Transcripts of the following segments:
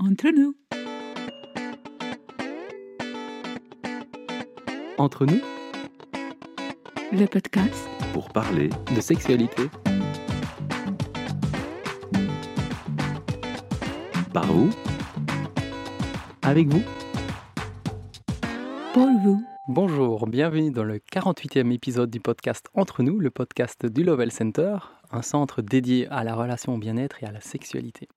Entre nous. Entre nous, Le podcast pour parler de sexualité. Par vous, avec vous. pour vous. Bonjour, bienvenue dans le 48e épisode du podcast Entre nous, le podcast du Lovell Center, un centre dédié à la relation au bien-être et à la sexualité.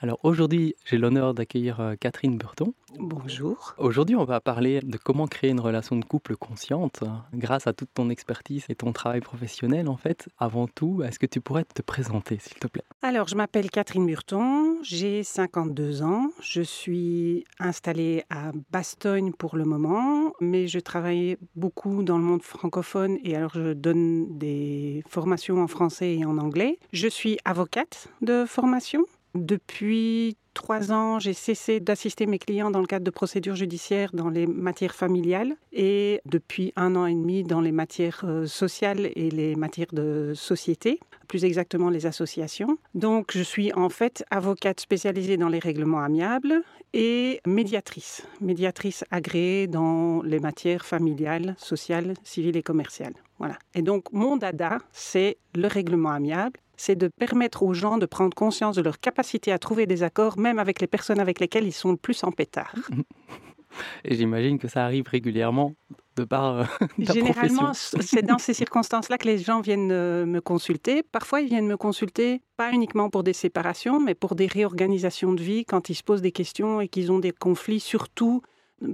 Alors aujourd'hui, j'ai l'honneur d'accueillir euh, Catherine Burton. Bonjour. Aujourd'hui, on va parler de comment créer une relation de couple consciente hein, grâce à toute ton expertise et ton travail professionnel en fait. Avant tout, est-ce que tu pourrais te présenter s'il te plaît? Alors, je m'appelle Catherine Burton, j'ai 52 ans, je suis installée à Bastogne pour le moment, mais je travaille beaucoup dans le monde francophone et alors je donne des formations en français et en anglais. Je suis avocate de formation. Depuis trois ans, j'ai cessé d'assister mes clients dans le cadre de procédures judiciaires dans les matières familiales et depuis un an et demi dans les matières euh, sociales et les matières de société, plus exactement les associations. Donc je suis en fait avocate spécialisée dans les règlements amiables et médiatrice, médiatrice agréée dans les matières familiales, sociales, civiles et commerciales. Voilà. Et donc mon dada, c'est le règlement amiable c'est de permettre aux gens de prendre conscience de leur capacité à trouver des accords, même avec les personnes avec lesquelles ils sont le plus en pétard. Et j'imagine que ça arrive régulièrement de par euh, ta Généralement, c'est dans ces circonstances-là que les gens viennent euh, me consulter. Parfois, ils viennent me consulter pas uniquement pour des séparations, mais pour des réorganisations de vie quand ils se posent des questions et qu'ils ont des conflits, surtout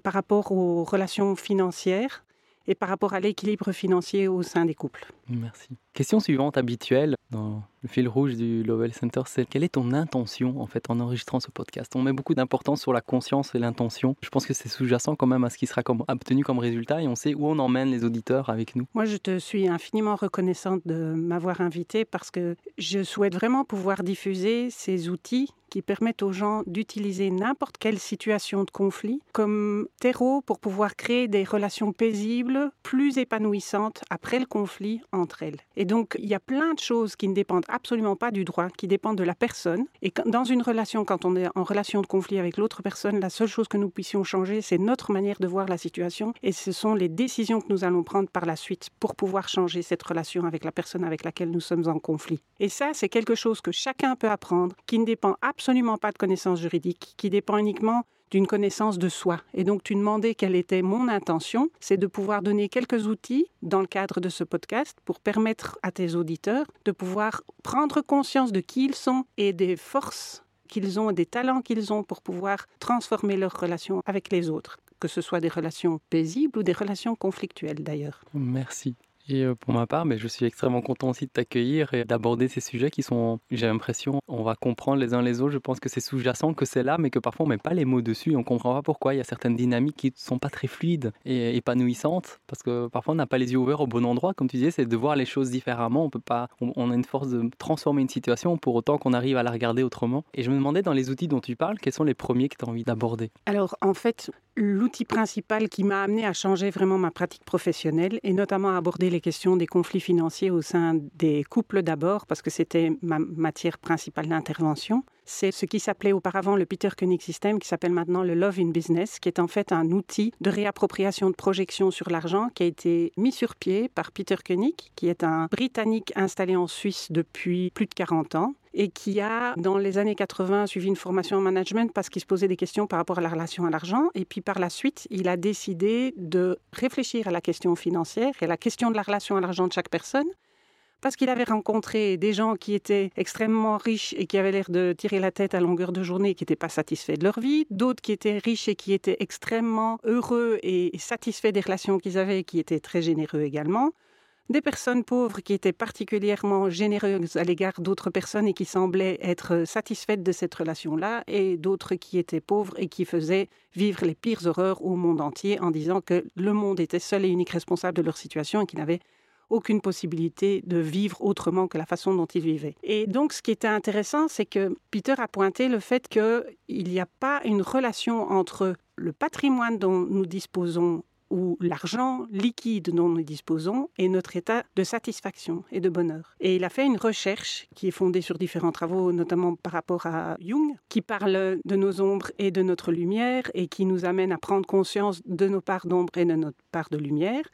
par rapport aux relations financières et par rapport à l'équilibre financier au sein des couples. Merci. Question suivante habituelle dans le fil rouge du Lovell Center, c'est quelle est ton intention en fait en enregistrant ce podcast? On met beaucoup d'importance sur la conscience et l'intention. Je pense que c'est sous-jacent quand même à ce qui sera obtenu comme résultat et on sait où on emmène les auditeurs avec nous. Moi, je te suis infiniment reconnaissante de m'avoir invitée parce que je souhaite vraiment pouvoir diffuser ces outils qui permettent aux gens d'utiliser n'importe quelle situation de conflit comme terreau pour pouvoir créer des relations paisibles, plus épanouissantes après le conflit elles. Et donc, il y a plein de choses qui ne dépendent absolument pas du droit, qui dépendent de la personne. Et dans une relation, quand on est en relation de conflit avec l'autre personne, la seule chose que nous puissions changer, c'est notre manière de voir la situation. Et ce sont les décisions que nous allons prendre par la suite pour pouvoir changer cette relation avec la personne avec laquelle nous sommes en conflit. Et ça, c'est quelque chose que chacun peut apprendre, qui ne dépend absolument pas de connaissances juridiques, qui dépend uniquement d'une connaissance de soi. Et donc, tu demandais quelle était mon intention, c'est de pouvoir donner quelques outils dans le cadre de ce podcast pour permettre à tes auditeurs de pouvoir prendre conscience de qui ils sont et des forces qu'ils ont, des talents qu'ils ont pour pouvoir transformer leurs relations avec les autres, que ce soit des relations paisibles ou des relations conflictuelles d'ailleurs. Merci. Et euh, pour ma part, mais je suis extrêmement content aussi de t'accueillir et d'aborder ces sujets qui sont, j'ai l'impression, on va comprendre les uns les autres. Je pense que c'est sous-jacent, que c'est là, mais que parfois on met pas les mots dessus et on comprend pas pourquoi. Il y a certaines dynamiques qui sont pas très fluides et épanouissantes parce que parfois on n'a pas les yeux ouverts au bon endroit. Comme tu disais, c'est de voir les choses différemment. On peut pas, on a une force de transformer une situation pour autant qu'on arrive à la regarder autrement. Et je me demandais dans les outils dont tu parles, quels sont les premiers que tu as envie d'aborder? Alors, en fait, l'outil principal qui m'a amené à changer vraiment ma pratique professionnelle et notamment à aborder les questions des conflits financiers au sein des couples d'abord, parce que c'était ma matière principale d'intervention, c'est ce qui s'appelait auparavant le Peter Koenig System, qui s'appelle maintenant le Love in Business, qui est en fait un outil de réappropriation de projection sur l'argent qui a été mis sur pied par Peter Koenig, qui est un Britannique installé en Suisse depuis plus de 40 ans et qui a, dans les années 80, suivi une formation en management parce qu'il se posait des questions par rapport à la relation à l'argent. Et puis par la suite, il a décidé de réfléchir à la question financière et à la question de la relation à l'argent de chaque personne. Parce qu'il avait rencontré des gens qui étaient extrêmement riches et qui avaient l'air de tirer la tête à longueur de journée et qui n'étaient pas satisfaits de leur vie, d'autres qui étaient riches et qui étaient extrêmement heureux et satisfaits des relations qu'ils avaient et qui étaient très généreux également, des personnes pauvres qui étaient particulièrement généreuses à l'égard d'autres personnes et qui semblaient être satisfaites de cette relation-là, et d'autres qui étaient pauvres et qui faisaient vivre les pires horreurs au monde entier en disant que le monde était seul et unique responsable de leur situation et qu'ils n'avaient aucune possibilité de vivre autrement que la façon dont ils vivaient. Et donc, ce qui était intéressant, c'est que Peter a pointé le fait qu'il n'y a pas une relation entre le patrimoine dont nous disposons ou l'argent liquide dont nous disposons est notre état de satisfaction et de bonheur. Et il a fait une recherche qui est fondée sur différents travaux, notamment par rapport à Jung, qui parle de nos ombres et de notre lumière et qui nous amène à prendre conscience de nos parts d'ombre et de notre part de lumière.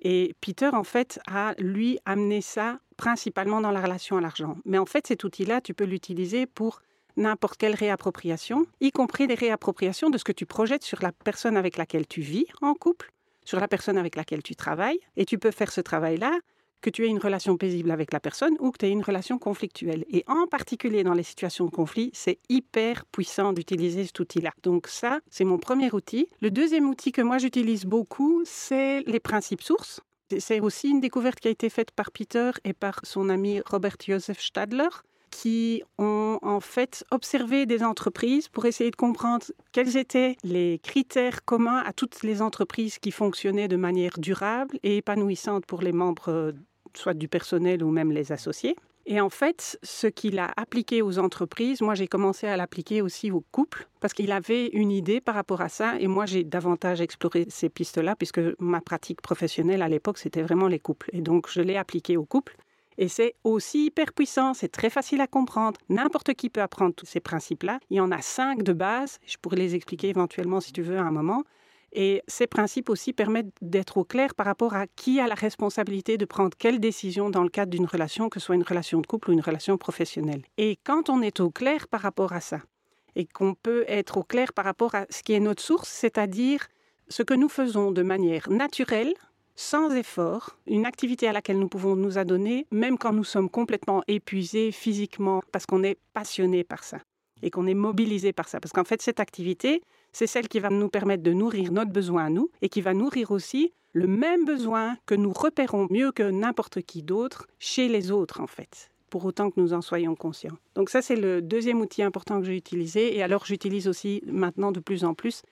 Et Peter, en fait, a, lui, amené ça principalement dans la relation à l'argent. Mais en fait, cet outil-là, tu peux l'utiliser pour n'importe quelle réappropriation, y compris des réappropriations de ce que tu projettes sur la personne avec laquelle tu vis en couple, sur la personne avec laquelle tu travailles. Et tu peux faire ce travail-là que tu aies une relation paisible avec la personne ou que tu aies une relation conflictuelle. Et en particulier dans les situations de conflit, c'est hyper puissant d'utiliser cet outil-là. Donc ça, c'est mon premier outil. Le deuxième outil que moi j'utilise beaucoup, c'est les principes sources. C'est aussi une découverte qui a été faite par Peter et par son ami Robert Joseph Stadler qui ont en fait observé des entreprises pour essayer de comprendre quels étaient les critères communs à toutes les entreprises qui fonctionnaient de manière durable et épanouissante pour les membres, euh, soit du personnel ou même les associés. Et en fait, ce qu'il a appliqué aux entreprises, moi j'ai commencé à l'appliquer aussi aux couples, parce qu'il avait une idée par rapport à ça, et moi j'ai davantage exploré ces pistes-là, puisque ma pratique professionnelle à l'époque, c'était vraiment les couples. Et donc je l'ai appliqué aux couples. Et c'est aussi hyper puissant, c'est très facile à comprendre. N'importe qui peut apprendre tous ces principes-là. Il y en a cinq de base, je pourrais les expliquer éventuellement si tu veux à un moment. Et ces principes aussi permettent d'être au clair par rapport à qui a la responsabilité de prendre quelle décision dans le cadre d'une relation, que ce soit une relation de couple ou une relation professionnelle. Et quand on est au clair par rapport à ça, et qu'on peut être au clair par rapport à ce qui est notre source, c'est-à-dire ce que nous faisons de manière naturelle, sans effort, une activité à laquelle nous pouvons nous adonner, même quand nous sommes complètement épuisés physiquement, parce qu'on est passionné par ça et qu'on est mobilisé par ça. Parce qu'en fait, cette activité, c'est celle qui va nous permettre de nourrir notre besoin à nous et qui va nourrir aussi le même besoin que nous repérons mieux que n'importe qui d'autre chez les autres, en fait pour autant que nous en soyons conscients. Donc ça, c'est le deuxième outil important que j'ai utilisé. Et alors, j'utilise aussi maintenant de plus en plus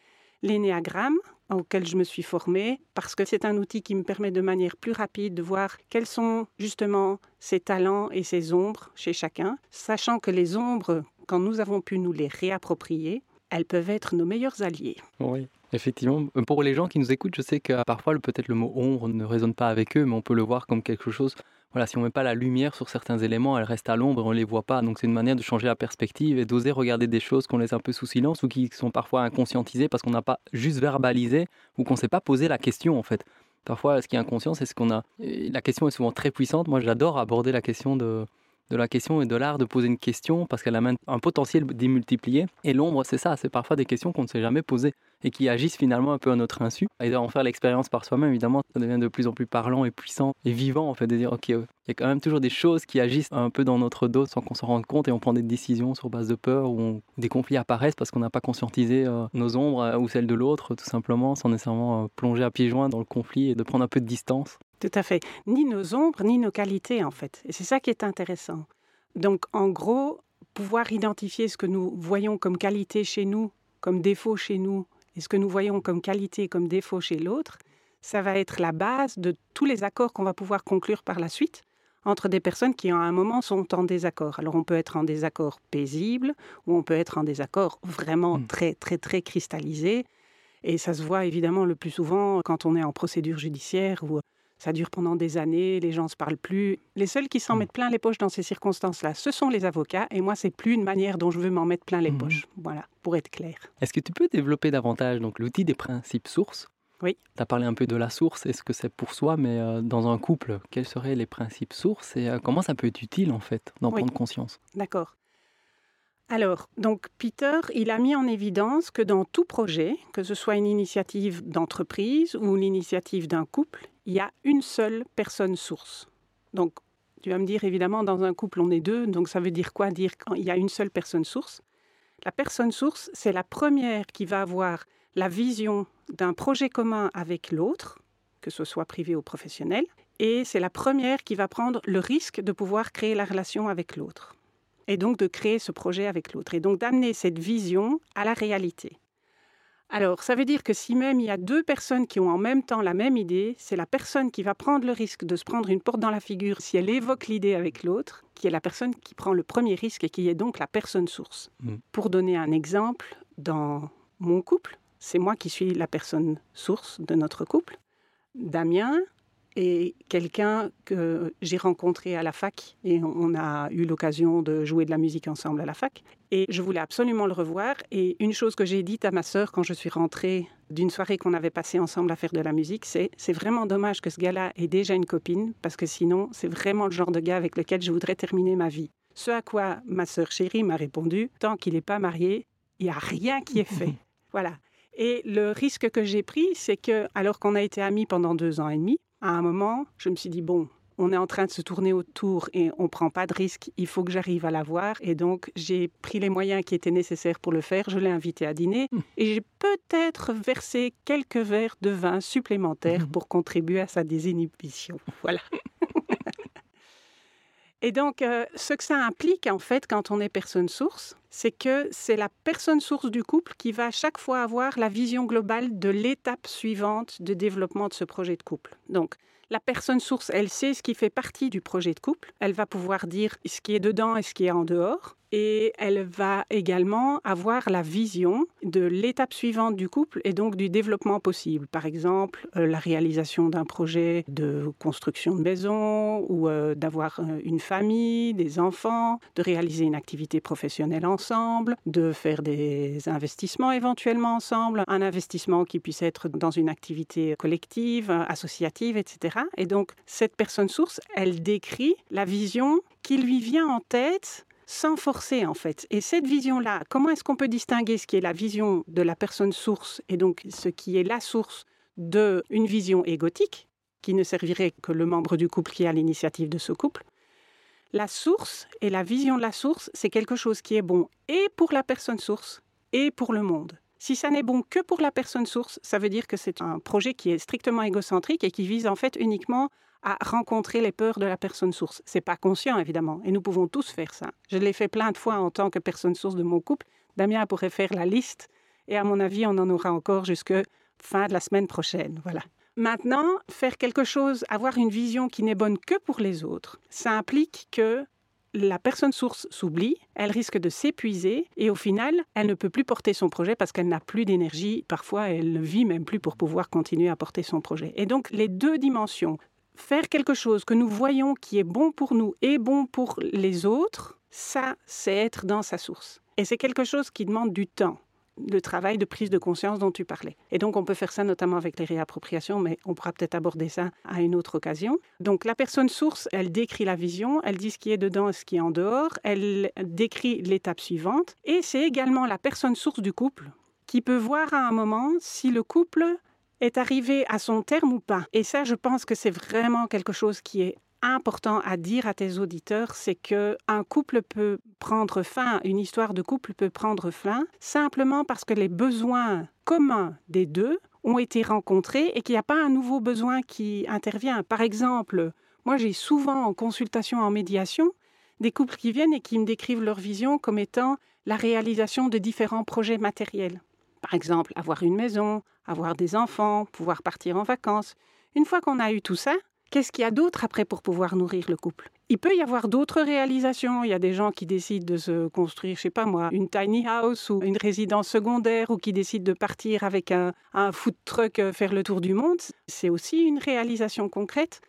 l'énéagramme auquel je me suis formée parce que c'est un outil qui me permet de manière plus rapide de voir quels sont justement ses talents et ses ombres chez chacun, sachant que les ombres, quand nous avons pu nous les réapproprier, elles peuvent être nos meilleurs alliés. Oui. Effectivement, pour les gens qui nous écoutent, je sais que parfois peut-être le mot ombre ne résonne pas avec eux, mais on peut le voir comme quelque chose voilà, si on met pas la lumière sur certains éléments, elles restent à l'ombre on les voit pas. Donc c'est une manière de changer la perspective et d'oser regarder des choses qu'on laisse un peu sous silence ou qui sont parfois inconscientisées parce qu'on n'a pas juste verbalisé ou qu'on ne s'est pas posé la question en fait. Parfois, ce qui est inconscient, c'est ce qu'on a. la question est souvent très puissante. Moi, j'adore aborder la question de de la question et de l'art de poser une question parce qu'elle a un potentiel démultiplié. Et l'ombre, c'est ça, c'est parfois des questions qu'on ne s'est jamais posées et qui agissent finalement un peu à notre insu. Et d'en faire l'expérience par soi-même, évidemment, ça devient de plus en plus parlant et puissant et vivant, en fait, de dire, OK, il y a quand même toujours des choses qui agissent un peu dans notre dos sans qu'on s'en rende compte et on prend des décisions sur base de peur ou des conflits apparaissent parce qu'on n'a pas conscientisé euh, nos ombres euh, ou celles de l'autre, tout simplement, sans nécessairement euh, plonger à pieds joints dans le conflit et de prendre un peu de distance. Tout à fait. Ni nos ombres, ni nos qualités, en fait. Et c'est ça qui est intéressant. Donc, en gros, pouvoir identifier ce que nous voyons comme qualité chez nous, comme défaut chez nous, et ce que nous voyons comme qualité, comme défaut chez l'autre, ça va être la base de tous les accords qu'on va pouvoir conclure par la suite entre des personnes qui, à un moment, sont en désaccord. Alors, on peut être en désaccord paisible ou on peut être en désaccord vraiment mmh. très, très, très cristallisé. Et ça se voit évidemment le plus souvent quand on est en procédure judiciaire ou ça dure pendant des années, les gens ne se parlent plus. Les seuls qui s'en mmh. mettent plein les poches dans ces circonstances-là, ce sont les avocats. Et moi, c'est plus une manière dont je veux m'en mettre plein les mmh. poches. Voilà, pour être clair. Est-ce que tu peux développer davantage donc l'outil des principes sources? Oui. Tu as parlé un peu de la source et ce que c'est pour soi, mais euh, dans un couple, quels seraient les principes sources et euh, comment ça peut être utile en fait d'en prendre conscience? D'accord. Alors, donc Peter, il a mis en évidence que dans tout projet, que ce soit une initiative d'entreprise ou l'initiative d'un couple, il y a une seule personne source. Donc, tu vas me dire, évidemment, dans un couple, on est deux, donc ça veut dire quoi? Dire qu'il y a une seule personne source La personne source, c'est la première qui va avoir la vision d'un projet commun avec l'autre, que ce soit privé ou professionnel, et c'est la première qui va prendre le risque de pouvoir créer la relation avec l'autre et donc de créer ce projet avec l'autre, et donc d'amener cette vision à la réalité. Alors, ça veut dire que si même il y a deux personnes qui ont en même temps la même idée, c'est la personne qui va prendre le risque de se prendre une porte dans la figure si elle évoque l'idée avec l'autre, qui est la personne qui prend le premier risque et qui est donc la personne source. Mm. Pour donner un exemple, dans mon couple, c'est moi qui suis la personne source de notre couple. Damien est quelqu'un que j'ai rencontré à la fac et on a eu l'occasion de jouer de la musique ensemble à la fac. Et je voulais absolument le revoir. Et une chose que j'ai dite à ma sœur quand je suis rentrée d'une soirée qu'on avait passée ensemble à faire de la musique, c'est c'est vraiment dommage que ce gars-là ait déjà une copine parce que sinon c'est vraiment le genre de gars avec lequel je voudrais terminer ma vie. Ce à quoi ma sœur chérie m'a répondu, tant qu'il n'est pas marié, il n'y a rien qui est fait. voilà. Et le risque que j'ai pris, c'est que, alors qu'on a été amis pendant deux ans et demi, à un moment, je me suis dit, bon, on est en train de se tourner autour et on ne prend pas de risque, il faut que j'arrive à la voir. Et donc, j'ai pris les moyens qui étaient nécessaires pour le faire. Je l'ai invité à dîner mmh. et j'ai peut-être versé quelques verres de vin supplémentaires mmh. pour contribuer à sa désinhibition. Voilà. Et donc, euh, ce que ça implique, en fait, quand on est personne source, c'est que c'est la personne source du couple qui va à chaque fois avoir la vision globale de l'étape suivante de développement de ce projet de couple. Donc, la personne source, elle sait ce qui fait partie du projet de couple. Elle va pouvoir dire ce qui est dedans et ce qui est en dehors et elle va également avoir la vision de l'étape suivante du couple et donc du développement possible. Par exemple, euh, la réalisation d'un projet de construction de maison ou euh, d'avoir euh, une famille, des enfants, de réaliser une activité professionnelle ensemble, de faire des investissements éventuellement ensemble, un investissement qui puisse être dans une activité collective, associative, etc. Et donc, cette personne source, elle décrit la vision qui lui vient en tête sans forcer en fait. Et cette vision-là, comment est-ce qu'on peut distinguer ce qui est la vision de la personne source et donc ce qui est la source d'une vision égotique, qui ne servirait que le membre du couple qui a l'initiative de ce couple? La source et la vision de la source, c'est quelque chose qui est bon et pour la personne source et pour le monde. Si ça n'est bon que pour la personne source, ça veut dire que c'est un projet qui est strictement égocentrique et qui vise en fait uniquement à rencontrer les peurs de la personne source. C'est pas conscient évidemment, et nous pouvons tous faire ça. Je l'ai fait plein de fois en tant que personne source de mon couple. Damien pourrait faire la liste, et à mon avis, on en aura encore jusque fin de la semaine prochaine. Voilà. Maintenant, faire quelque chose, avoir une vision qui n'est bonne que pour les autres, ça implique que la personne source s'oublie, elle risque de s'épuiser et au final, elle ne peut plus porter son projet parce qu'elle n'a plus d'énergie. Parfois, elle ne vit même plus pour pouvoir continuer à porter son projet. Et donc, les deux dimensions, faire quelque chose que nous voyons qui est bon pour nous et bon pour les autres, ça, c'est être dans sa source. Et c'est quelque chose qui demande du temps, le travail de prise de conscience dont tu parlais. Et donc, on peut faire ça notamment avec les réappropriations, mais on pourra peut-être aborder ça à une autre occasion. Donc, la personne source, elle décrit la vision, elle dit ce qui est dedans et ce qui est en dehors, elle décrit l'étape suivante. Et c'est également la personne source du couple qui peut voir à un moment si le couple est arrivé à son terme ou pas. Et ça, je pense que c'est vraiment quelque chose qui est important à dire à tes auditeurs, c'est que un couple peut prendre fin, une histoire de couple peut prendre fin simplement parce que les besoins communs des deux ont été rencontrés et qu'il n'y a pas un nouveau besoin qui intervient. Par exemple, moi j'ai souvent en consultation en médiation des couples qui viennent et qui me décrivent leur vision comme étant la réalisation de différents projets matériels. Par exemple, avoir une maison, avoir des enfants, pouvoir partir en vacances. Une fois qu'on a eu tout ça, qu'est-ce qu'il y a d'autre après pour pouvoir nourrir le couple? Il peut y avoir d'autres réalisations. Il y a des gens qui décident de se construire, je sais pas moi, une tiny house ou une résidence secondaire ou qui décident de partir avec un, un food truck euh, faire le tour du monde. C'est aussi une réalisation concrète.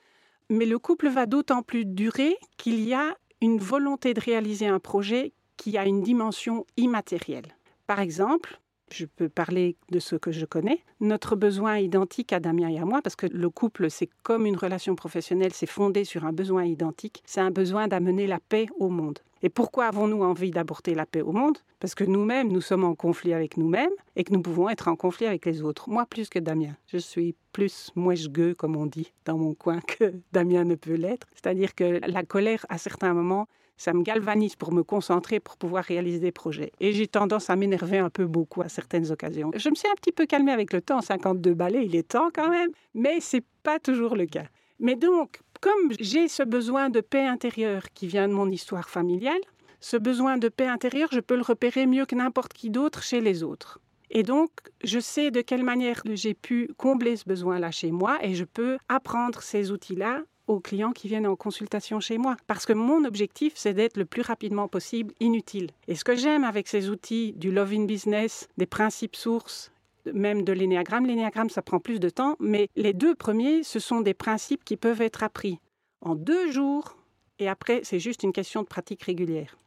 Mais le couple va d'autant plus durer qu'il y a une volonté de réaliser un projet qui a une dimension immatérielle. Par exemple, je peux parler de ce que je connais. Notre besoin identique à Damien et à moi, parce que le couple, c'est comme une relation professionnelle, c'est fondé sur un besoin identique, c'est un besoin d'amener la paix au monde. Et pourquoi avons-nous envie d'apporter la paix au monde? Parce que nous-mêmes, nous sommes en conflit avec nous-mêmes et que nous pouvons être en conflit avec les autres. Moi, plus que Damien. Je suis plus mouche-gueux, comme on dit dans mon coin, que Damien ne peut l'être. C'est-à-dire que la colère, à certains moments, ça me galvanise pour me concentrer pour pouvoir réaliser des projets. Et j'ai tendance à m'énerver un peu beaucoup à certaines occasions. Je me suis un petit peu calmée avec le temps, 52 balais, il est temps quand même, mais c'est pas toujours le cas. Mais donc, comme j'ai ce besoin de paix intérieure qui vient de mon histoire familiale, ce besoin de paix intérieure, je peux le repérer mieux que n'importe qui d'autre chez les autres. Et donc, je sais de quelle manière j'ai pu combler ce besoin-là chez moi et je peux apprendre ces outils-là aux clients qui viennent en consultation chez moi. Parce que mon objectif, c'est d'être le plus rapidement possible inutile. Et ce que j'aime avec ces outils du Love in Business, des principes sources même de l'énéagramme. L'énéagramme, ça prend plus de temps, mais les deux premiers, ce sont des principes qui peuvent être appris en deux jours, et après, c'est juste une question de pratique régulière.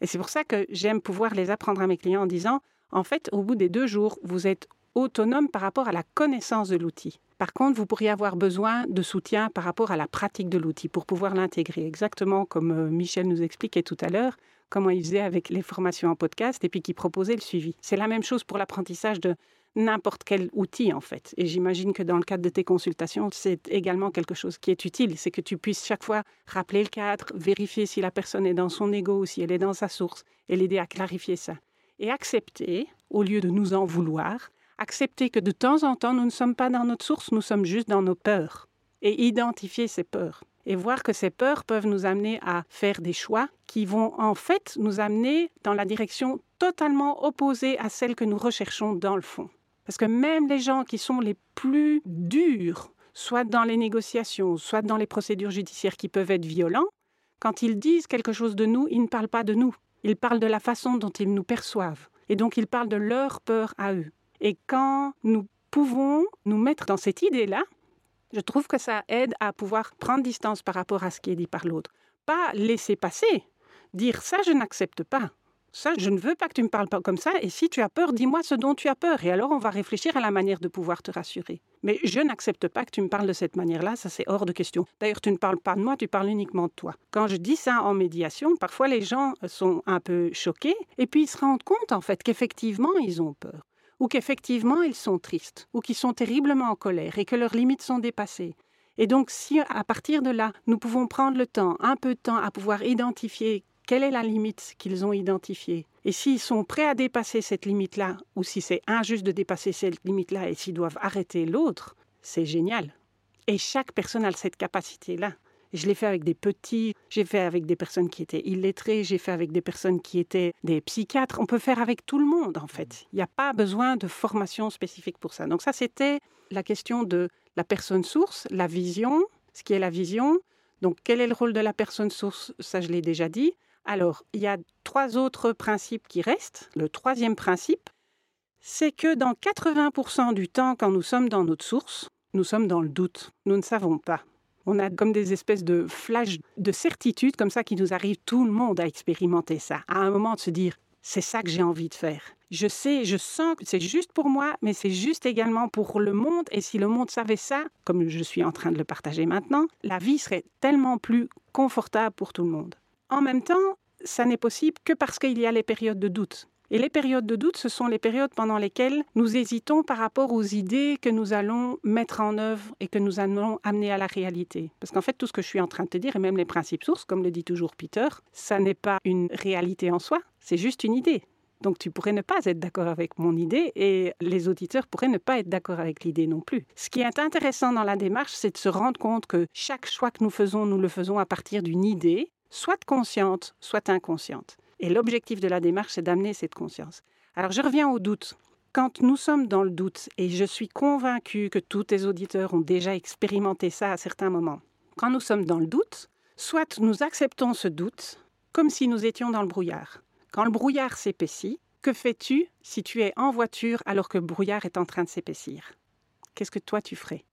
Et c'est pour ça que j'aime pouvoir les apprendre à mes clients en disant, en fait, au bout des deux jours, vous êtes autonome par rapport à la connaissance de l'outil. Par contre, vous pourriez avoir besoin de soutien par rapport à la pratique de l'outil pour pouvoir l'intégrer, exactement comme euh, Michel nous expliquait tout à l'heure comment il faisait avec les formations en podcast et puis qui proposait le suivi. C'est la même chose pour l'apprentissage de n'importe quel outil en fait. Et j'imagine que dans le cadre de tes consultations, c'est également quelque chose qui est utile, c'est que tu puisses chaque fois rappeler le cadre, vérifier si la personne est dans son ego ou si elle est dans sa source et l'aider à clarifier ça. Et accepter, au lieu de nous en vouloir, accepter que de temps en temps, nous ne sommes pas dans notre source, nous sommes juste dans nos peurs. Et identifier ces peurs et voir que ces peurs peuvent nous amener à faire des choix qui vont en fait nous amener dans la direction totalement opposée à celle que nous recherchons dans le fond. Parce que même les gens qui sont les plus durs, soit dans les négociations, soit dans les procédures judiciaires qui peuvent être violents, quand ils disent quelque chose de nous, ils ne parlent pas de nous. Ils parlent de la façon dont ils nous perçoivent. Et donc ils parlent de leur peur à eux. Et quand nous pouvons nous mettre dans cette idée-là, je trouve que ça aide à pouvoir prendre distance par rapport à ce qui est dit par l'autre. Pas laisser passer, dire ça je n'accepte pas. Ça, je ne veux pas que tu me parles pas comme ça. Et si tu as peur, dis-moi ce dont tu as peur. Et alors, on va réfléchir à la manière de pouvoir te rassurer. Mais je n'accepte pas que tu me parles de cette manière-là. Ça, c'est hors de question. D'ailleurs, tu ne parles pas de moi, tu parles uniquement de toi. Quand je dis ça en médiation, parfois les gens sont un peu choqués et puis ils se rendent compte, en fait, qu'effectivement, ils ont peur ou qu'effectivement ils sont tristes, ou qu'ils sont terriblement en colère et que leurs limites sont dépassées. Et donc si à partir de là, nous pouvons prendre le temps, un peu de temps, à pouvoir identifier quelle est la limite qu'ils ont identifiée, et s'ils sont prêts à dépasser cette limite-là, ou si c'est injuste de dépasser cette limite-là et s'ils doivent arrêter l'autre, c'est génial. Et chaque personne a cette capacité-là. Je l'ai fait avec des petits, j'ai fait avec des personnes qui étaient illettrées, j'ai fait avec des personnes qui étaient des psychiatres. On peut faire avec tout le monde, en fait. Il n'y a pas besoin de formation spécifique pour ça. Donc ça, c'était la question de la personne source, la vision, ce qui est la vision. Donc quel est le rôle de la personne source? Ça, je l'ai déjà dit. Alors, il y a trois autres principes qui restent. Le troisième principe, c'est que dans 80% du temps, quand nous sommes dans notre source, nous sommes dans le doute. Nous ne savons pas. On a comme des espèces de flashs de certitude comme ça qui nous arrivent. Tout le monde a expérimenté ça. À un moment de se dire, c'est ça que j'ai envie de faire. Je sais, je sens que c'est juste pour moi, mais c'est juste également pour le monde. Et si le monde savait ça, comme je suis en train de le partager maintenant, la vie serait tellement plus confortable pour tout le monde. En même temps, ça n'est possible que parce qu'il y a les périodes de doute. Et les périodes de doute, ce sont les périodes pendant lesquelles nous hésitons par rapport aux idées que nous allons mettre en œuvre et que nous allons amener à la réalité. Parce qu'en fait, tout ce que je suis en train de te dire, et même les principes sources, comme le dit toujours Peter, ça n'est pas une réalité en soi, c'est juste une idée. Donc tu pourrais ne pas être d'accord avec mon idée et les auditeurs pourraient ne pas être d'accord avec l'idée non plus. Ce qui est intéressant dans la démarche, c'est de se rendre compte que chaque choix que nous faisons, nous le faisons à partir d'une idée, soit consciente, soit inconsciente. Et l'objectif de la démarche, c'est d'amener cette conscience. Alors je reviens au doute. Quand nous sommes dans le doute, et je suis convaincue que tous tes auditeurs ont déjà expérimenté ça à certains moments, quand nous sommes dans le doute, soit nous acceptons ce doute comme si nous étions dans le brouillard. Quand le brouillard s'épaissit, que fais-tu si tu es en voiture alors que le brouillard est en train de s'épaissir? Qu'est-ce que toi tu ferais?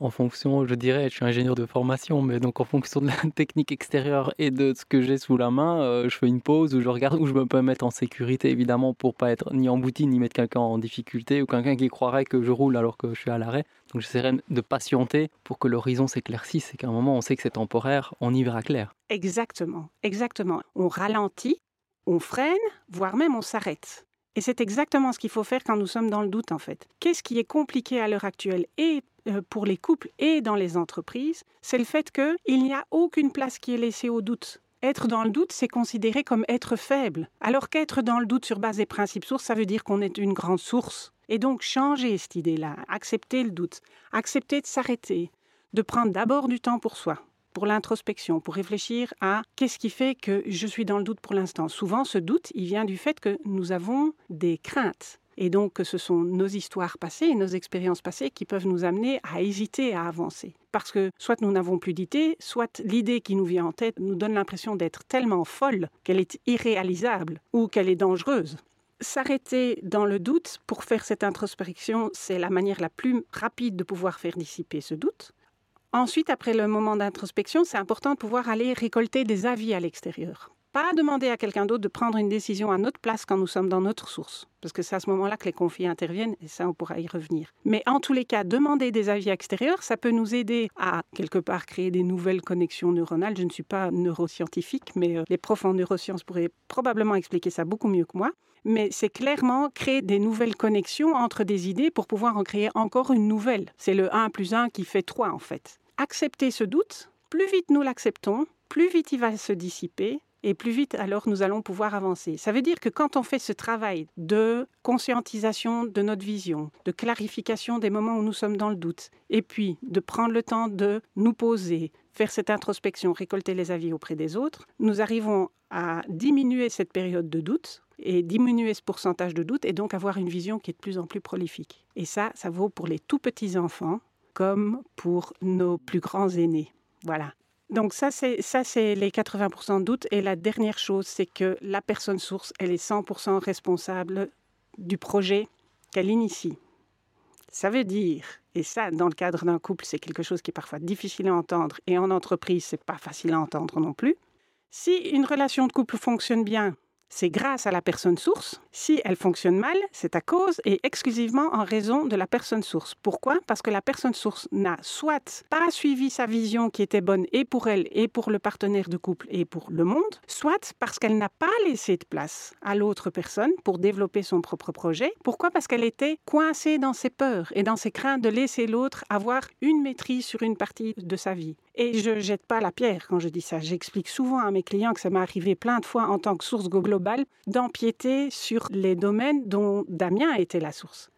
En fonction, je dirais, je suis ingénieur de formation, mais donc en fonction de la technique extérieure et de ce que j'ai sous la main, euh, je fais une pause où je regarde où je me peux mettre en sécurité, évidemment, pour pas être ni embouti ni mettre quelqu'un en difficulté ou quelqu'un qui croirait que je roule alors que je suis à l'arrêt. Donc j'essaierai de patienter pour que l'horizon s'éclaircisse et qu'à un moment on sait que c'est temporaire, on y verra clair. Exactement, exactement. On ralentit, on freine, voire même on s'arrête. Et c'est exactement ce qu'il faut faire quand nous sommes dans le doute, en fait. Qu'est-ce qui est compliqué à l'heure actuelle et euh, pour les couples et dans les entreprises C'est le fait qu'il n'y a aucune place qui est laissée au doute. Être dans le doute, c'est considéré comme être faible. Alors qu'être dans le doute sur base des principes sources, ça veut dire qu'on est une grande source. Et donc changer cette idée-là, accepter le doute, accepter de s'arrêter, de prendre d'abord du temps pour soi, pour l'introspection, pour réfléchir à qu'est-ce qui fait que je suis dans le doute pour l'instant. Souvent, ce doute, il vient du fait que nous avons des craintes. Et donc, ce sont nos histoires passées, nos expériences passées qui peuvent nous amener à hésiter à avancer. Parce que soit nous n'avons plus d'idée, soit l'idée qui nous vient en tête nous donne l'impression d'être tellement folle qu'elle est irréalisable ou qu'elle est dangereuse. s'arrêter dans le doute pour faire cette introspection, c'est la manière la plus rapide de pouvoir faire dissiper ce doute. Ensuite, après le moment d'introspection, c'est important de pouvoir aller récolter des avis à l'extérieur pas demander à quelqu'un d'autre de prendre une décision à notre place quand nous sommes dans notre source, parce que c'est à ce moment-là que les conflits interviennent, et ça, on pourra y revenir. Mais en tous les cas, demander des avis extérieurs, ça peut nous aider à, quelque part, créer des nouvelles connexions neuronales. Je ne suis pas neuroscientifique, mais euh, les profs en neurosciences pourraient probablement expliquer ça beaucoup mieux que moi. Mais c'est clairement créer des nouvelles connexions entre des idées pour pouvoir en créer encore une nouvelle. C'est le 1 plus 1 qui fait 3, en fait. Accepter ce doute, plus vite nous l'acceptons, plus vite il va se dissiper, et plus vite alors nous allons pouvoir avancer. Ça veut dire que quand on fait ce travail de conscientisation de notre vision, de clarification des moments où nous sommes dans le doute, et puis de prendre le temps de nous poser, faire cette introspection, récolter les avis auprès des autres, nous arrivons à diminuer cette période de doute et diminuer ce pourcentage de doute et donc avoir une vision qui est de plus en plus prolifique. Et ça, ça vaut pour les tout petits enfants comme pour nos plus grands aînés. Voilà. Donc ça, c'est ça, c'est les 80% de doute. Et la dernière chose, c'est que la personne source, elle est 100% responsable du projet qu'elle initie. Ça veut dire, et ça, dans le cadre d'un couple, c'est quelque chose qui est parfois difficile à entendre, et en entreprise, c'est pas facile à entendre non plus. Si une relation de couple fonctionne bien, c'est grâce à la personne source. Si elle fonctionne mal, c'est à cause et exclusivement en raison de la personne source. Pourquoi? Parce que la personne source n'a soit pas suivi sa vision qui était bonne et pour elle et pour le partenaire de couple et pour le monde, soit parce qu'elle n'a pas laissé de place à l'autre personne pour développer son propre projet. Pourquoi? Parce qu'elle était coincée dans ses peurs et dans ses craintes de laisser l'autre avoir une maîtrise sur une partie de sa vie. Et je jette pas la pierre quand je dis ça. J'explique souvent à mes clients que ça m'est arrivé plein de fois en tant que source globale d'empiéter sur les domaines dont Damien était la source.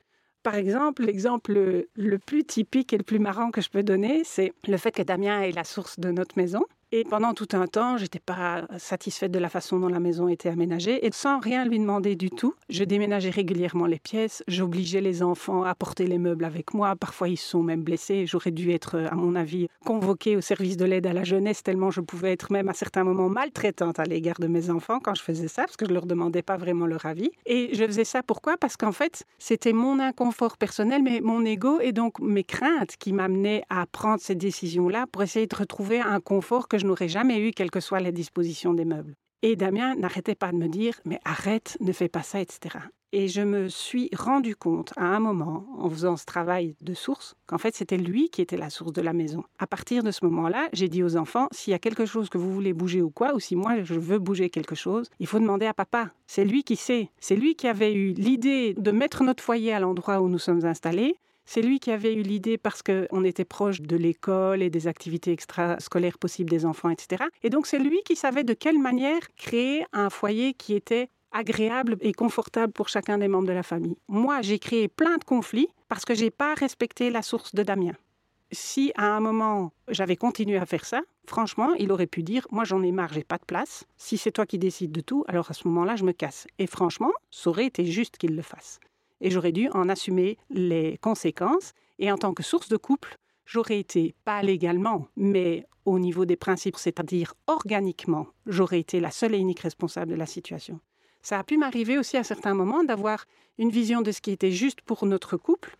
Par exemple, l'exemple le plus typique et le plus marrant que je peux donner, c'est le fait que Damien est la source de notre maison. Et pendant tout un temps, j'étais pas satisfaite de la façon dont la maison était aménagée. Et sans rien lui demander du tout, je déménageais régulièrement les pièces, j'obligeais les enfants à porter les meubles avec moi, parfois ils sont même blessés, j'aurais dû être à mon avis convoquée au service de l'aide à la jeunesse tellement je pouvais être même à certains moments maltraitante à l'égard de mes enfants quand je faisais ça parce que je leur demandais pas vraiment leur avis. Et je faisais ça pourquoi? Parce qu'en fait, c'était mon inconfort personnel mais mon ego et donc mes craintes qui m'amenaient à prendre ces décisions-là pour essayer de retrouver un confort que je n'aurais jamais eu, quelles que soient les dispositions des meubles. Et Damien n'arrêtait pas de me dire, mais arrête, ne fais pas ça, etc. Et je me suis rendu compte à un moment, en faisant ce travail de source, qu'en fait c'était lui qui était la source de la maison. À partir de ce moment-là, j'ai dit aux enfants, s'il y a quelque chose que vous voulez bouger ou quoi, ou si moi je veux bouger quelque chose, il faut demander à papa. C'est lui qui sait. C'est lui qui avait eu l'idée de mettre notre foyer à l'endroit où nous sommes installés. C'est lui qui avait eu l'idée parce qu'on était proche de l'école et des activités extrascolaires possibles des enfants, etc. Et donc c'est lui qui savait de quelle manière créer un foyer qui était agréable et confortable pour chacun des membres de la famille. Moi, j'ai créé plein de conflits parce que j'ai pas respecté la source de Damien. Si à un moment j'avais continué à faire ça, franchement, il aurait pu dire Moi j'en ai marre, j'ai pas de place. Si c'est toi qui décides de tout, alors à ce moment-là, je me casse. Et franchement, ça aurait été juste qu'il le fasse et j'aurais dû en assumer les conséquences. Et en tant que source de couple, j'aurais été, pas légalement, mais au niveau des principes, c'est-à-dire organiquement, j'aurais été la seule et unique responsable de la situation. Ça a pu m'arriver aussi à certains moments d'avoir une vision de ce qui était juste pour notre couple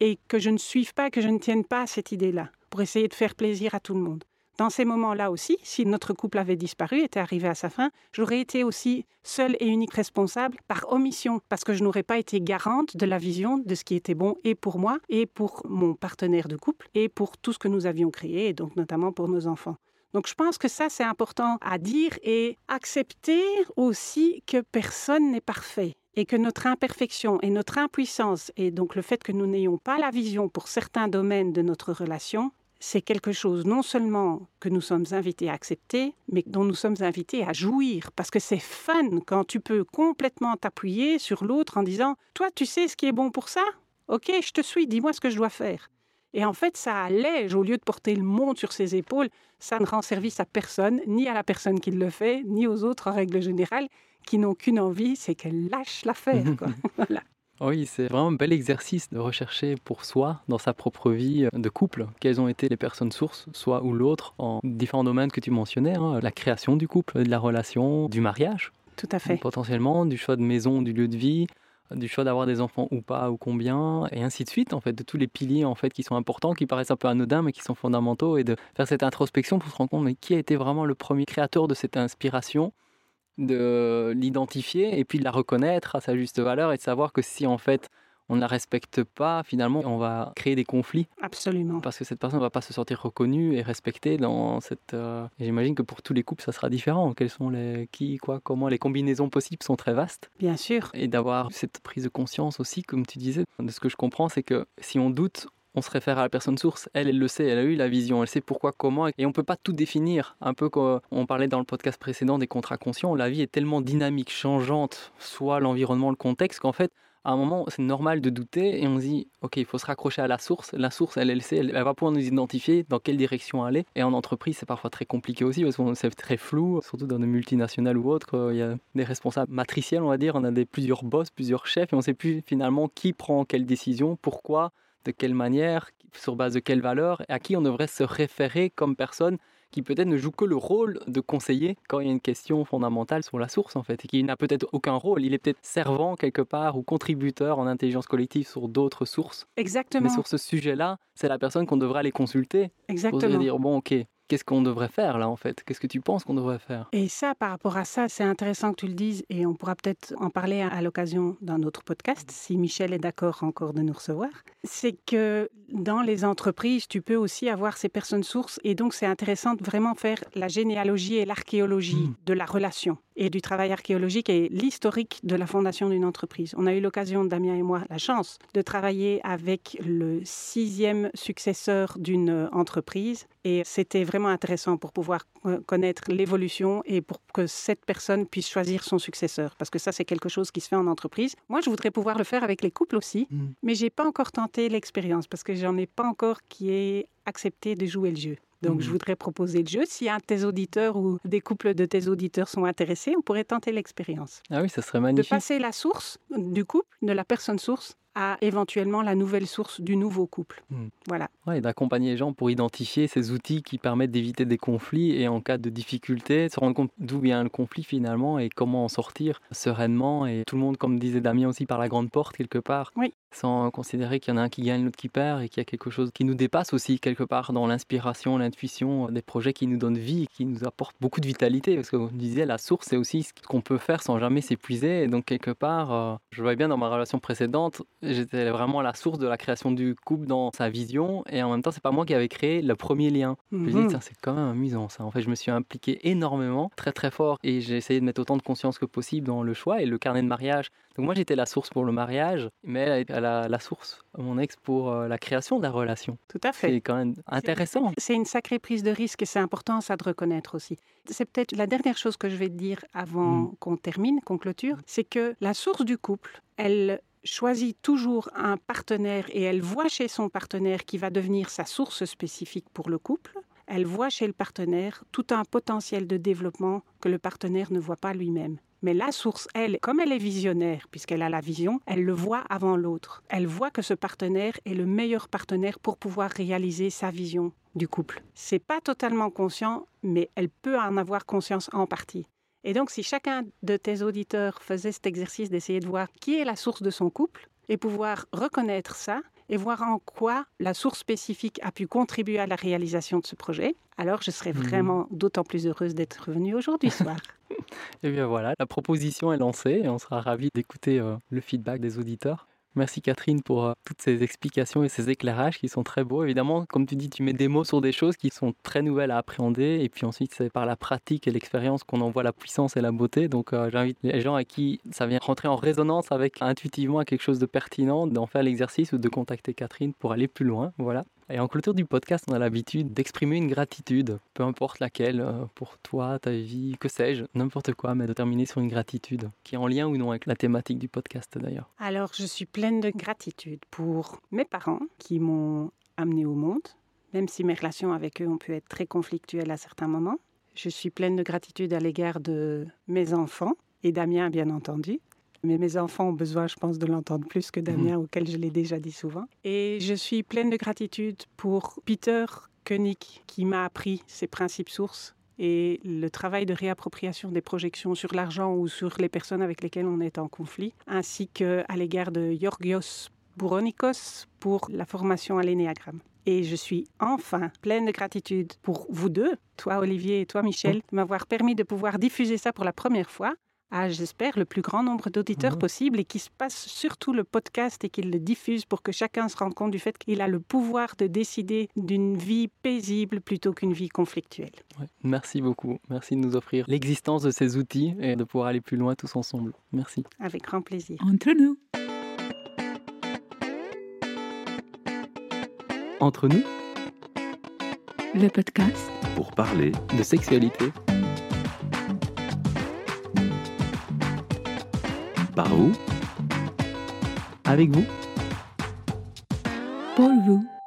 et que je ne suive pas, que je ne tienne pas à cette idée-là, pour essayer de faire plaisir à tout le monde. Dans ces moments-là aussi, si notre couple avait disparu, était arrivé à sa fin, j'aurais été aussi seule et unique responsable par omission, parce que je n'aurais pas été garante de la vision de ce qui était bon et pour moi, et pour mon partenaire de couple, et pour tout ce que nous avions créé, et donc notamment pour nos enfants. Donc je pense que ça, c'est important à dire et accepter aussi que personne n'est parfait et que notre imperfection et notre impuissance, et donc le fait que nous n'ayons pas la vision pour certains domaines de notre relation, c'est quelque chose non seulement que nous sommes invités à accepter, mais dont nous sommes invités à jouir, parce que c'est fun quand tu peux complètement t'appuyer sur l'autre en disant ⁇ Toi, tu sais ce qui est bon pour ça? Ok, je te suis, dis-moi ce que je dois faire ⁇ et en fait, ça allège, au lieu de porter le monde sur ses épaules, ça ne rend service à personne, ni à la personne qui le fait, ni aux autres en règle générale, qui n'ont qu'une envie, c'est qu'elle lâche l'affaire. voilà. Oui, c'est vraiment un bel exercice de rechercher pour soi, dans sa propre vie de couple, quelles ont été les personnes sources, soit ou l'autre, en différents domaines que tu mentionnais, hein, la création du couple, de la relation, du mariage. Tout à fait. Potentiellement, du choix de maison, du lieu de vie, du choix d'avoir des enfants ou pas ou combien et ainsi de suite en fait de tous les piliers en fait qui sont importants qui paraissent un peu anodins mais qui sont fondamentaux et de faire cette introspection pour se rendre compte mais qui a été vraiment le premier créateur de cette inspiration de l'identifier et puis de la reconnaître à sa juste valeur et de savoir que si en fait on ne la respecte pas, finalement, on va créer des conflits. Absolument. Parce que cette personne ne va pas se sentir reconnue et respectée dans cette. Euh, j'imagine que pour tous les couples, ça sera différent. Quels sont les qui, quoi, comment les combinaisons possibles sont très vastes. Bien sûr. Et d'avoir cette prise de conscience aussi, comme tu disais. De ce que je comprends, c'est que si on doute, on se réfère à la personne source. Elle, elle le sait, elle a eu la vision, elle sait pourquoi, comment, et on ne peut pas tout définir. Un peu comme on parlait dans le podcast précédent des contrats conscients, la vie est tellement dynamique, changeante, soit l'environnement, le contexte, qu'en fait, à un moment, c'est normal de douter et on se dit, OK, il faut se raccrocher à la source. La source, elle, elle sait, elle, va pouvoir nous identifier dans quelle direction aller. Et en entreprise, c'est parfois très compliqué aussi parce que c'est très flou, surtout dans des multinationales ou autres. Il y a des responsables matriciels, on va dire. On a des, plusieurs boss, plusieurs chefs et on ne sait plus finalement qui prend quelle décision, pourquoi, de quelle manière, sur base de quelles valeurs et à qui on devrait se référer comme personne qui peut-être ne joue que le rôle de conseiller quand il y a une question fondamentale sur la source en fait, et qui n'a peut-être aucun rôle. Il est peut-être servant quelque part ou contributeur en intelligence collective sur d'autres sources. Exactement. Mais sur ce sujet-là, c'est la personne qu'on devrait aller consulter. Exactement. Pour dire bon, ok, qu'est-ce qu'on devrait faire là en fait? Qu'est-ce que tu penses qu'on devrait faire? Et ça, par rapport à ça, c'est intéressant que tu le dises et on pourra peut-être en parler à, l'occasion d'un autre podcast, si Michel est d'accord encore de nous recevoir. C'est que dans les entreprises, tu peux aussi avoir ces personnes sources et donc c'est intéressant de vraiment faire la généalogie et l'archéologie hmm. de la relation et du travail archéologique et l'historique de la fondation d'une entreprise. On a eu l'occasion, Damien et moi, la chance de travailler avec le sixième successeur d'une entreprise et c'était vraiment intéressant pour pouvoir euh, connaître l'évolution et pour que cette personne puisse choisir son successeur. Parce que ça, c'est quelque chose qui se fait en entreprise. Moi, je voudrais pouvoir le faire avec les couples aussi, mm. mais j'ai pas encore tenté l'expérience parce que j'en ai pas encore qui ait accepté de jouer le jeu. Donc, je mhm. voudrais proposer le jeu. Si un de tes auditeurs ou des couples de tes auditeurs sont intéressés, on pourrait tenter l'expérience. Ah oui, ça serait magnifique. De passer la source du couple, de la personne source, à éventuellement la nouvelle source du nouveau couple. Hmm. Voilà. Ouais, d'accompagner les gens pour identifier ces outils qui permettent d'éviter des conflits et en cas de difficulté, se rendre compte d'où vient le conflit finalement et comment en sortir sereinement. Et tout le monde, comme disait Damien aussi, par la grande porte quelque part. Oui sans considérer qu'il y en a un qui gagne, l'autre qui perd, et qu'il y a quelque chose qui nous dépasse aussi quelque part dans l'inspiration, l'intuition, des projets qui nous donnent vie, qui nous apportent beaucoup de vitalité. Parce que vous disiez, la source, c'est aussi ce qu'on peut faire sans jamais s'épuiser. Et donc, quelque part, euh, je vois bien dans ma relation précédente, j'étais vraiment la source de la création du couple dans sa vision, et en même temps, c'est pas moi qui avais créé le premier lien. Je me dis, mhm. c'est quand même amusant ça. En fait, je me suis impliqué énormément, très très fort, et j'ai essayé de mettre autant de conscience que possible dans le choix et le carnet de mariage. Donc, moi, j'étais la source pour le mariage, mais elle a la, source, mon ex, pour euh, la création de la relation. Tout à fait. C'est quand même intéressant. C'est une sacrée prise de risque et c'est important ça de reconnaître aussi. C'est peut-être la dernière chose que je vais te dire avant mm. qu'on termine, qu'on clôture, c'est que la source du couple, elle choisit toujours un partenaire et elle voit chez son partenaire qui va devenir sa source spécifique pour le couple. Elle voit chez le partenaire tout un potentiel de développement que le partenaire ne voit pas lui-même. Mais la source, elle, comme elle est visionnaire, puisqu'elle a la vision, elle le voit avant l'autre. Elle voit que ce partenaire est le meilleur partenaire pour pouvoir réaliser sa vision du couple. C'est pas totalement conscient, mais elle peut en avoir conscience en partie. Et donc, si chacun de tes auditeurs faisait cet exercice d'essayer de voir qui est la source de son couple et pouvoir reconnaître ça et voir en quoi la source spécifique a pu contribuer à la réalisation de ce projet, alors je serais mhm. vraiment d'autant plus heureuse d'être venue aujourd'hui soir. et bien voilà, la proposition est lancée et on sera ravis d'écouter euh, le feedback des auditeurs. Merci Catherine pour euh, toutes ces explications et ces éclairages qui sont très beaux. Évidemment, comme tu dis, tu mets des mots sur des choses qui sont très nouvelles à appréhender et puis ensuite c'est par la pratique et l'expérience qu'on en voit la puissance et la beauté. Donc euh, j'invite les gens à qui ça vient rentrer en résonance avec intuitivement quelque chose de pertinent d'en faire l'exercice ou de contacter Catherine pour aller plus loin. Voilà. Et en clôture du podcast, on a l'habitude d'exprimer une gratitude, peu importe laquelle, euh, pour toi, ta vie, que sais-je, n'importe quoi, mais de terminer sur une gratitude qui est en lien ou non avec la thématique du podcast d'ailleurs. Alors, je suis pleine de gratitude pour mes parents qui m'ont amené au monde, même si mes relations avec eux ont pu être très conflictuelles à certains moments. Je suis pleine de gratitude à l'égard de mes enfants et Damien, bien entendu, mais mes enfants ont besoin, je pense, de l'entendre plus que Damien, mhm. auquel je l'ai déjà dit souvent. Et je suis pleine de gratitude pour Peter Koenig, qui m'a appris ses principes sources et le travail de réappropriation des projections sur l'argent ou sur les personnes avec lesquelles on est en conflit, ainsi qu'à l'égard de Georgios Bouronikos pour la formation à l'énéagramme. Et je suis enfin pleine de gratitude pour vous deux, toi Olivier et toi Michel, de m'avoir permis de pouvoir diffuser ça pour la première fois à, j'espère, le plus grand nombre d'auditeurs Mhm. possible et qui se passe surtout le podcast et qu'il le diffuse pour que chacun se rende compte du fait qu'il a le pouvoir de décider d'une vie paisible plutôt qu'une vie conflictuelle. Ouais. Merci beaucoup. Merci de nous offrir l'existence de ces outils et de pouvoir aller plus loin tous ensemble. Merci. Avec grand plaisir. Entre nous. Entre nous, Le podcast pour parler de sexualité, par vous avec vous? pour vous.